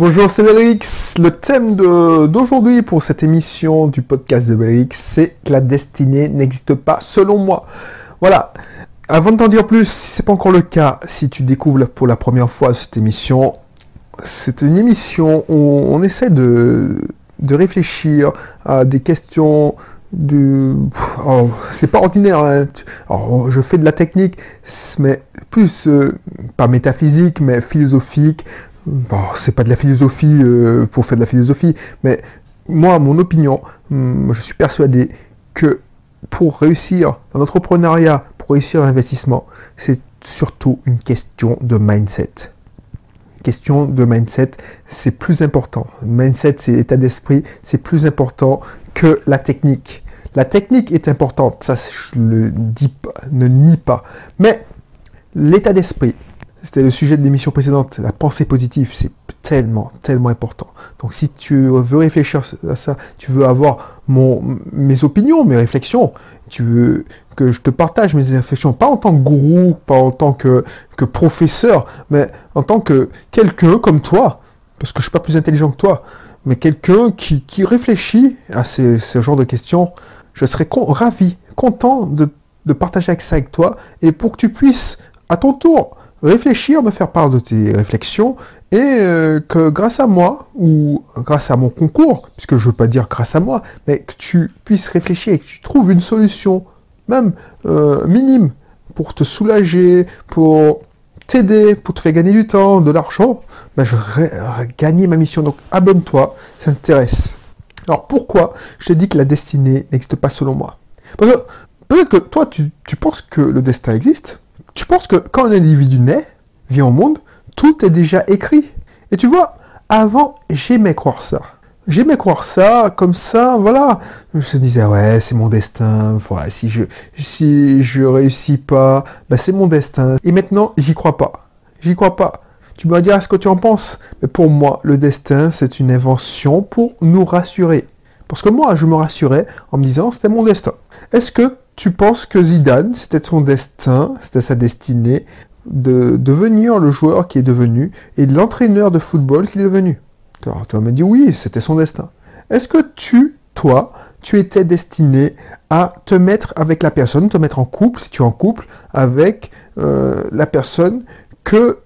Bonjour, c'est Bélix. Le thème d'aujourd'hui pour cette émission du podcast de Bélix, c'est que la destinée n'existe pas selon moi. Voilà. Avant de t'en dire plus, si c'est pas encore le cas, si tu découvres pour la première fois cette émission, c'est une émission où on essaie de, réfléchir à des questions du oh, c'est pas ordinaire hein. Alors, je fais de la technique mais plus euh, pas métaphysique mais philosophique bon, c'est pas de la philosophie euh, pour faire de la philosophie mais moi mon opinion hum, je suis persuadé que pour réussir dans l'entrepreneuriat pour réussir l'investissement c'est surtout une question de mindset question de mindset, c'est plus important. Mindset, c'est état d'esprit, c'est plus important que la technique. La technique est importante, ça je le dis pas, ne nie pas. Mais l'état d'esprit, c'était le sujet de l'émission précédente, la pensée positive, c'est tellement, tellement important. Donc si tu veux réfléchir à ça, tu veux avoir mon, mes opinions, mes réflexions, tu veux que je te partage mes réflexions, pas en tant que gourou, pas en tant que, professeur, mais en tant que quelqu'un comme toi, parce que je suis pas plus intelligent que toi, mais quelqu'un qui, réfléchit à ce genre de questions, je serais ravi, content de, de partager ça avec toi, et pour que tu puisses, à ton tour, réfléchir, me faire part de tes réflexions, et euh, que grâce à moi, ou grâce à mon concours, puisque je ne veux pas dire grâce à moi, mais que tu puisses réfléchir et que tu trouves une solution, même euh, minime, pour te soulager, pour t'aider, pour te faire gagner du temps, de l'argent, ben je vais gagner ma mission. Donc abonne-toi, ça t'intéresse. Alors pourquoi je te dis que la destinée n'existe pas selon moi? Parce que peut-être que toi, tu, tu penses que le destin existe, tu penses que quand un individu naît, vient au monde, tout est déjà écrit. Et tu vois, avant, j'aimais croire ça. J'aimais croire ça, comme ça, voilà. Je me disais, ouais, c'est mon destin. Voilà, si je, si je réussis pas, ben c'est mon destin. Et maintenant, j'y crois pas. J'y crois pas. Tu me dire ce que tu en penses. Mais pour moi, le destin, c'est une invention pour nous rassurer. Parce que moi, je me rassurais en me disant, c'était mon destin. Est-ce que tu penses que Zidane, c'était son destin, c'était sa destinée de devenir le joueur qui est devenu et l'entraîneur de football qu'il est devenu? Tu vas me oui, c'était son destin. Est-ce que tu, toi, tu étais destiné à te mettre avec la personne, te mettre en couple, si tu es en couple, avec euh, la personne que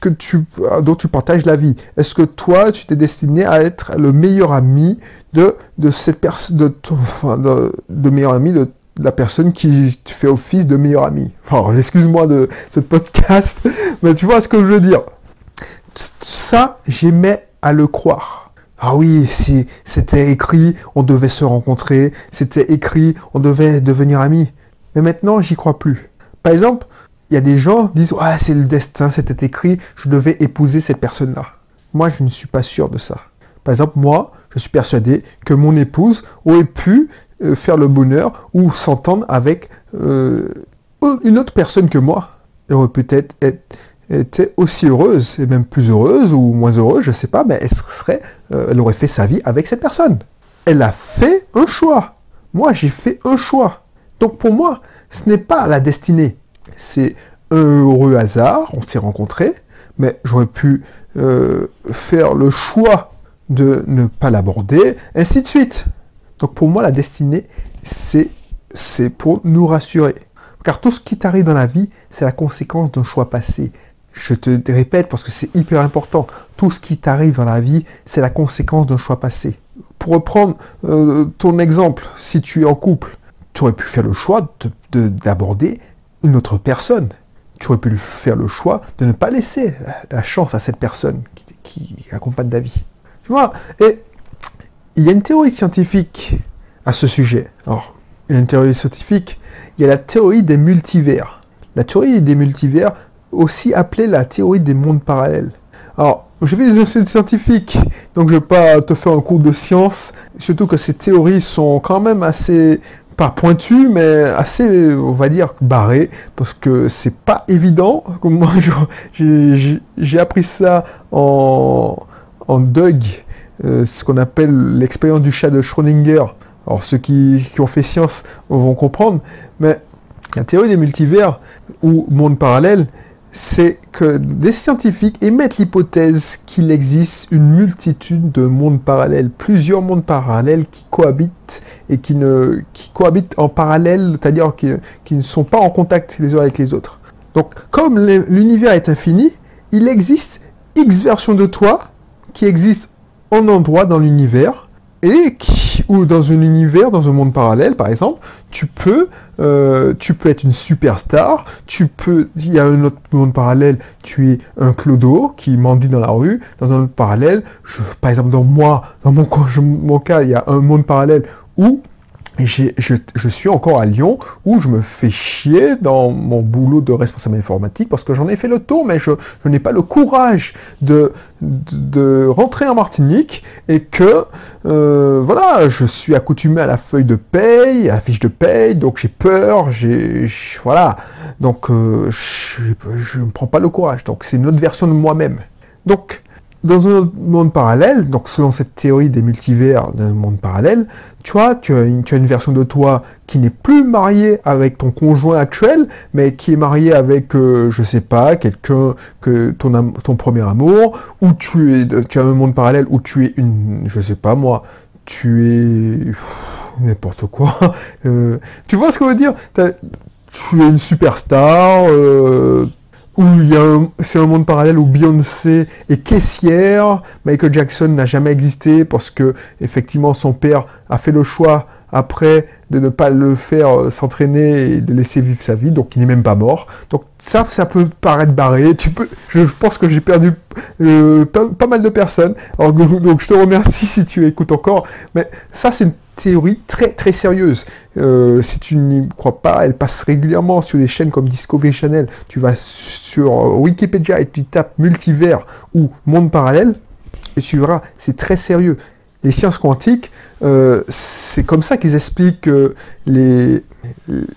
que tu, dont tu partages la vie? Est-ce que toi, tu t'es destiné à être le meilleur ami de, de cette personne, de, de meilleur ami de la personne qui fait office de meilleur ami. Alors, excuse-moi de ce podcast, mais tu vois ce que je veux dire. Ça, j'aimais à le croire. Ah oui, si c'était écrit, on devait se rencontrer, c'était écrit, on devait devenir amis. Mais maintenant, j'y crois plus. Par exemple, il y a des gens qui disent ah c'est le destin, c'était écrit, je devais épouser cette personne-là. Moi, je ne suis pas sûr de ça. Par exemple, moi, je suis persuadé que mon épouse aurait pu euh, faire le bonheur ou s'entendre avec euh, une autre personne que moi. Elle aurait peut-être été aussi heureuse, et même plus heureuse ou moins heureuse, je ne sais pas, mais elle, euh, elle aurait fait sa vie avec cette personne. Elle a fait un choix. Moi, j'ai fait un choix. Donc pour moi, ce n'est pas la destinée. C'est un heureux hasard, on s'est rencontrés, mais j'aurais pu faire le choix de ne pas l'aborder, ainsi de suite. Donc pour moi, la destinée, c'est, c'est pour nous rassurer. Car tout ce qui t'arrive dans la vie, c'est la conséquence d'un choix passé. Je te répète parce que c'est hyper important. Tout ce qui t'arrive dans la vie, c'est la conséquence d'un choix passé. Pour reprendre euh, ton exemple, si tu es en couple, tu aurais pu faire le choix de, d'aborder une autre personne. Tu aurais pu faire le choix de ne pas laisser la chance à cette personne qui, qui accompagne ta vie. Tu vois? Et il y a une théorie scientifique à ce sujet. Alors, il y a une théorie scientifique, il y a la théorie des multivers. La théorie des multivers, aussi appelée la théorie des mondes parallèles. Alors, j'ai fait des études scientifiques, donc je ne vais pas te faire un cours de science, surtout que ces théories sont quand même assez, pas pointues, mais assez, on va dire, barrées, parce que c'est pas évident. Moi, j'ai appris ça en, en Doug, euh, ce qu'on appelle l'expérience du chat de Schrödinger. Alors ceux qui, ont fait science vont comprendre, mais la théorie des multivers ou monde parallèle, c'est que des scientifiques émettent l'hypothèse qu'il existe une multitude de mondes parallèles, plusieurs mondes parallèles qui cohabitent et qui ne cohabitent en parallèle, c'est-à-dire qui ne sont pas en contact les uns avec les autres. Donc, comme l'univers est infini, il existe X versions de toi qui existent en endroit dans l'univers et qui, ou dans un univers, dans un monde parallèle, par exemple, tu peux, euh, tu peux être une superstar, tu peux, il y a un autre monde parallèle, tu es un clodo qui mendie dans la rue, dans un autre parallèle, je, par exemple, dans moi, dans mon, mon cas, il y a un monde parallèle où je, je, suis encore à Lyon où je me fais chier dans mon boulot de responsable informatique parce que j'en ai fait le tour, mais je, je n'ai pas le courage de, de, rentrer en Martinique et que euh, voilà, je suis accoutumé à la feuille de paye, à la fiche de paye, donc j'ai peur, j'ai voilà, donc euh, je ne prends pas le courage. Donc c'est une autre version de moi-même. Donc dans un monde parallèle, donc selon cette théorie des multivers d'un monde parallèle, tu vois, tu as, une, tu as une version de toi qui n'est plus mariée avec ton conjoint actuel, mais qui est mariée avec, euh, je sais pas, quelqu'un que ton, ton premier amour, ou tu es, tu as un monde parallèle où tu es une, je sais pas moi, tu es n'importe quoi. Euh, tu vois ce qu'on veut dire? Tu es une superstar. Euh, où il y a c'est un monde parallèle où Beyoncé est caissière, Michael Jackson n'a jamais existé parce que effectivement son père a fait le choix après de ne pas le faire euh, s'entraîner et de laisser vivre sa vie, donc il n'est même pas mort. Donc ça, ça peut paraître barré. Tu peux, je pense que j'ai perdu euh, pas, mal de personnes. Donc je te remercie si tu écoutes encore. Mais ça, c'est une théorie très très sérieuse. Euh, si tu n'y crois pas, elle passe régulièrement sur des chaînes comme Discovery Channel. Tu vas sur Wikipédia et tu tapes multivers ou monde parallèle et tu verras, c'est très sérieux. Les sciences quantiques, euh, c'est comme ça qu'ils expliquent les,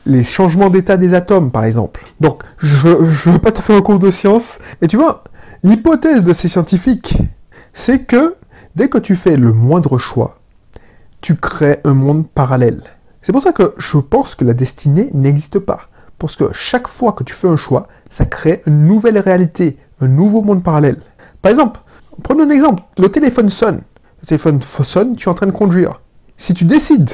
les changements d'état des atomes, par exemple. Donc, je ne veux pas te faire un cours de science. Et tu vois, l'hypothèse de ces scientifiques, c'est que dès que tu fais le moindre choix, tu crées un monde parallèle. C'est pour ça que je pense que la destinée n'existe pas. Parce que chaque fois que tu fais un choix, ça crée une nouvelle réalité, un nouveau monde parallèle. Par exemple, prenons un exemple, le téléphone sonne. Le téléphone sonne, tu es en train de conduire. Si tu décides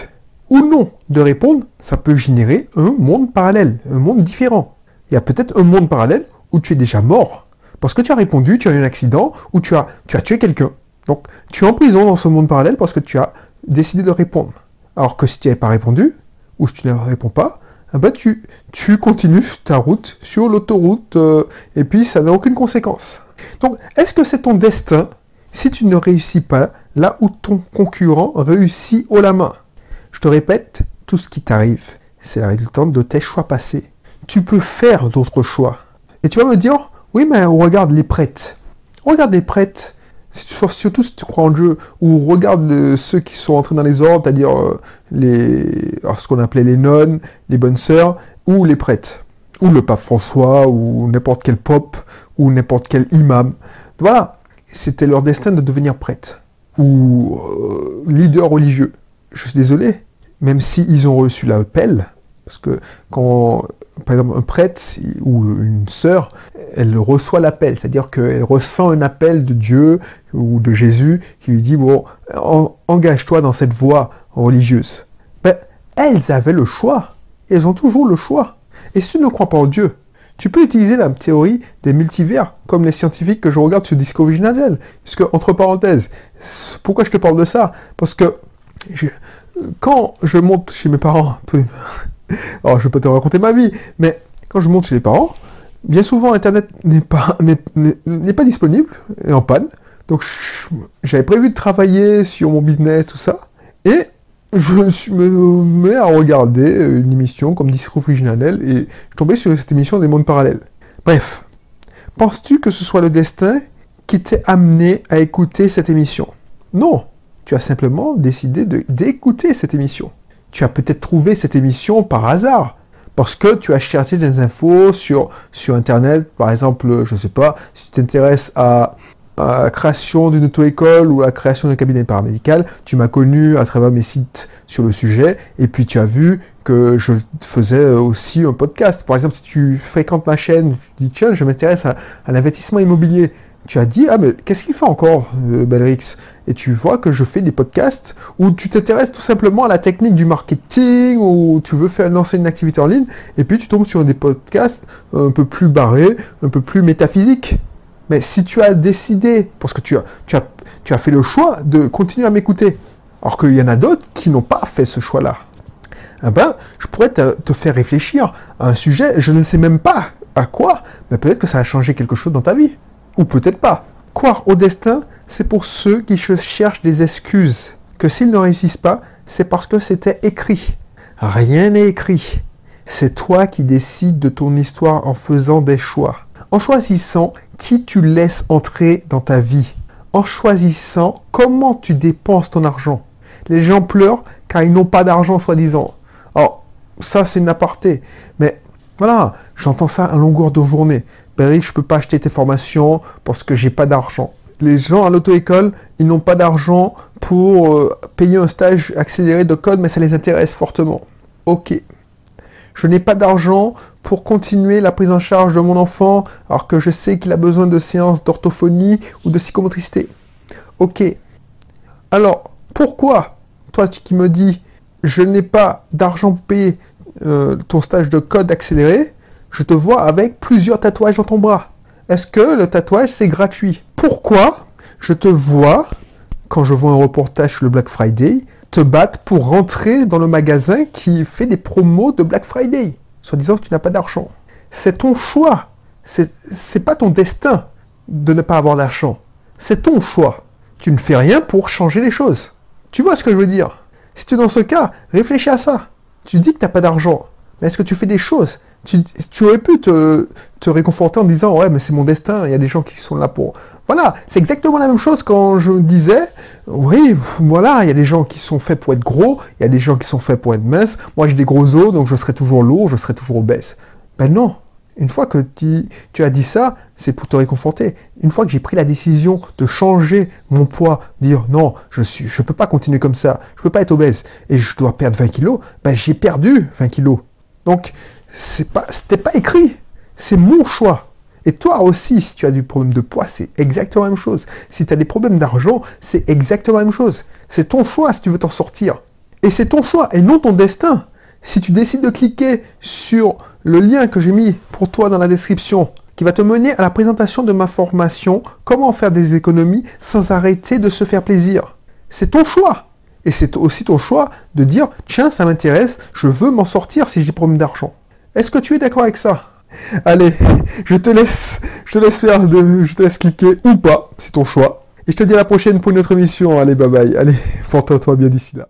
ou non de répondre, ça peut générer un monde parallèle, un monde différent. Il y a peut-être un monde parallèle où tu es déjà mort. Parce que tu as répondu, tu as eu un accident, ou tu as, tu as tué quelqu'un. Donc, tu es en prison dans ce monde parallèle parce que tu as décider de répondre. Alors que si tu n'avais pas répondu, ou si tu ne réponds pas, ah bah tu, tu continues ta route sur l'autoroute euh, et puis ça n'a aucune conséquence. Donc, est-ce que c'est ton destin si tu ne réussis pas là où ton concurrent réussit haut la main Je te répète, tout ce qui t'arrive, c'est la résultante de tes choix passés. Tu peux faire d'autres choix. Et tu vas me dire, oui, mais regarde les prêtres. Regarde les prêtres surtout si tu crois en Dieu, ou regarde ceux qui sont entrés dans les ordres, c'est-à-dire euh, les, ce qu'on appelait les nonnes, les bonnes sœurs, ou les prêtres, ou le pape François, ou n'importe quel pope, ou n'importe quel imam. Voilà, c'était leur destin de devenir prêtre, ou euh, leader religieux. Je suis désolé, même s'ils ont reçu l'appel, parce que quand, par exemple, un prêtre ou une sœur, elle reçoit l'appel, c'est-à-dire qu'elle ressent un appel de Dieu ou de Jésus qui lui dit, bon, engage-toi dans cette voie religieuse. Ben, elles avaient le choix. Elles ont toujours le choix. Et si tu ne crois pas en Dieu, tu peux utiliser la théorie des multivers, comme les scientifiques que je regarde sur Discovery Channel. Parce que, entre parenthèses, pourquoi je te parle de ça? Parce que quand je monte chez mes parents, tous les... Alors, je peux te raconter ma vie, mais quand je monte chez les parents, bien souvent, Internet n'est pas, n'est, pas disponible, et en panne. Donc, j'avais prévu de travailler sur mon business, tout ça. Et je me mets à regarder une émission comme Disco Original et je tombais sur cette émission des mondes parallèles. Bref, penses-tu que ce soit le destin qui t'ait amené à écouter cette émission? Non, tu as simplement décidé d'écouter cette émission tu as peut-être trouvé cette émission par hasard. Parce que tu as cherché des infos sur, sur Internet, par exemple, je ne sais pas, si tu t'intéresses à, à la création d'une auto-école ou à la création d'un cabinet paramédical, tu m'as connu à travers mes sites sur le sujet, et puis tu as vu que je faisais aussi un podcast. Par exemple, si tu fréquentes ma chaîne, tu dis tiens, je m'intéresse à, l'investissement immobilier. Tu as dit, ah mais qu'est-ce qu'il fait encore, euh, Belrix? Et tu vois que je fais des podcasts où tu t'intéresses tout simplement à la technique du marketing, ou tu veux faire lancer une activité en ligne, et puis tu tombes sur des podcasts un peu plus barrés, un peu plus métaphysiques. Mais si tu as décidé, parce que tu as, tu as, tu as fait le choix de continuer à m'écouter, alors qu'il y en a d'autres qui n'ont pas fait ce choix-là, eh ben, je pourrais te, te, faire réfléchir à un sujet, je ne sais même pas à quoi, mais peut-être que ça a changé quelque chose dans ta vie. Ou peut-être pas. Croire au destin, c'est pour ceux qui cherchent des excuses. Que s'ils ne réussissent pas, c'est parce que c'était écrit. Rien n'est écrit. C'est toi qui décides de ton histoire en faisant des choix. En choisissant qui tu laisses entrer dans ta vie, en choisissant comment tu dépenses ton argent. Les gens pleurent car ils n'ont pas d'argent, soi-disant. Alors, ça, c'est une aparté. Mais voilà, j'entends ça à longueur de journée. Ben je peux pas acheter tes formations parce que j'ai pas d'argent. Les gens à l'auto-école, ils n'ont pas d'argent pour euh, payer un stage accéléré de code, mais ça les intéresse fortement. Ok. Je n'ai pas d'argent pour continuer la prise en charge de mon enfant alors que je sais qu'il a besoin de séances d'orthophonie ou de psychomotricité. Ok. Alors, pourquoi, toi qui me dis, je n'ai pas d'argent pour payer euh, ton stage de code accéléré, je te vois avec plusieurs tatouages dans ton bras. Est-ce que le tatouage, c'est gratuit? Pourquoi je te vois, quand je vois un reportage sur le Black Friday, te battre pour rentrer dans le magasin qui fait des promos de Black Friday soit disant que tu n'as pas d'argent. C'est ton choix. C'est pas ton destin de ne pas avoir d'argent. C'est ton choix. Tu ne fais rien pour changer les choses. Tu vois ce que je veux dire? Si tu es dans ce cas, réfléchis à ça. Tu dis que tu n'as pas d'argent. Mais est-ce que tu fais des choses tu, aurais pu te, te, réconforter en disant ouais mais c'est mon destin, il y a des gens qui sont là pour. Voilà, c'est exactement la même chose quand je disais oui voilà il y a des gens qui sont faits pour être gros, il y a des gens qui sont faits pour être minces. Moi j'ai des gros os donc je serai toujours lourd, je serai toujours obèse. Ben non. Une fois que tu, as dit ça, c'est pour te réconforter. Une fois que j'ai pris la décision de changer mon poids, dire non, je je peux pas continuer comme ça, je peux pas être obèse et je dois perdre 20 kilos, ben j'ai perdu 20 kilos. Donc c'est pas, c'était pas écrit. C'est mon choix. Et toi aussi, si tu as du problème de poids, c'est exactement la même chose. Si tu as des problèmes d'argent, c'est exactement la même chose. C'est ton choix si tu veux t'en sortir. Et c'est ton choix et non ton destin. Si tu décides de cliquer sur le lien que j'ai mis pour toi dans la description, qui va te mener à la présentation de ma formation Comment faire des économies sans arrêter de se faire plaisir. C'est ton choix. Et c'est aussi ton choix de dire, tiens, ça m'intéresse, je veux m'en sortir si j'ai des problèmes d'argent. Est-ce que tu es d'accord avec ça? Allez, je te laisse, je te laisse faire de, je te laisse cliquer ou pas, c'est ton choix. Et je te dis à la prochaine pour une autre émission. Allez, bye bye. Allez, porte-toi bien d'ici là.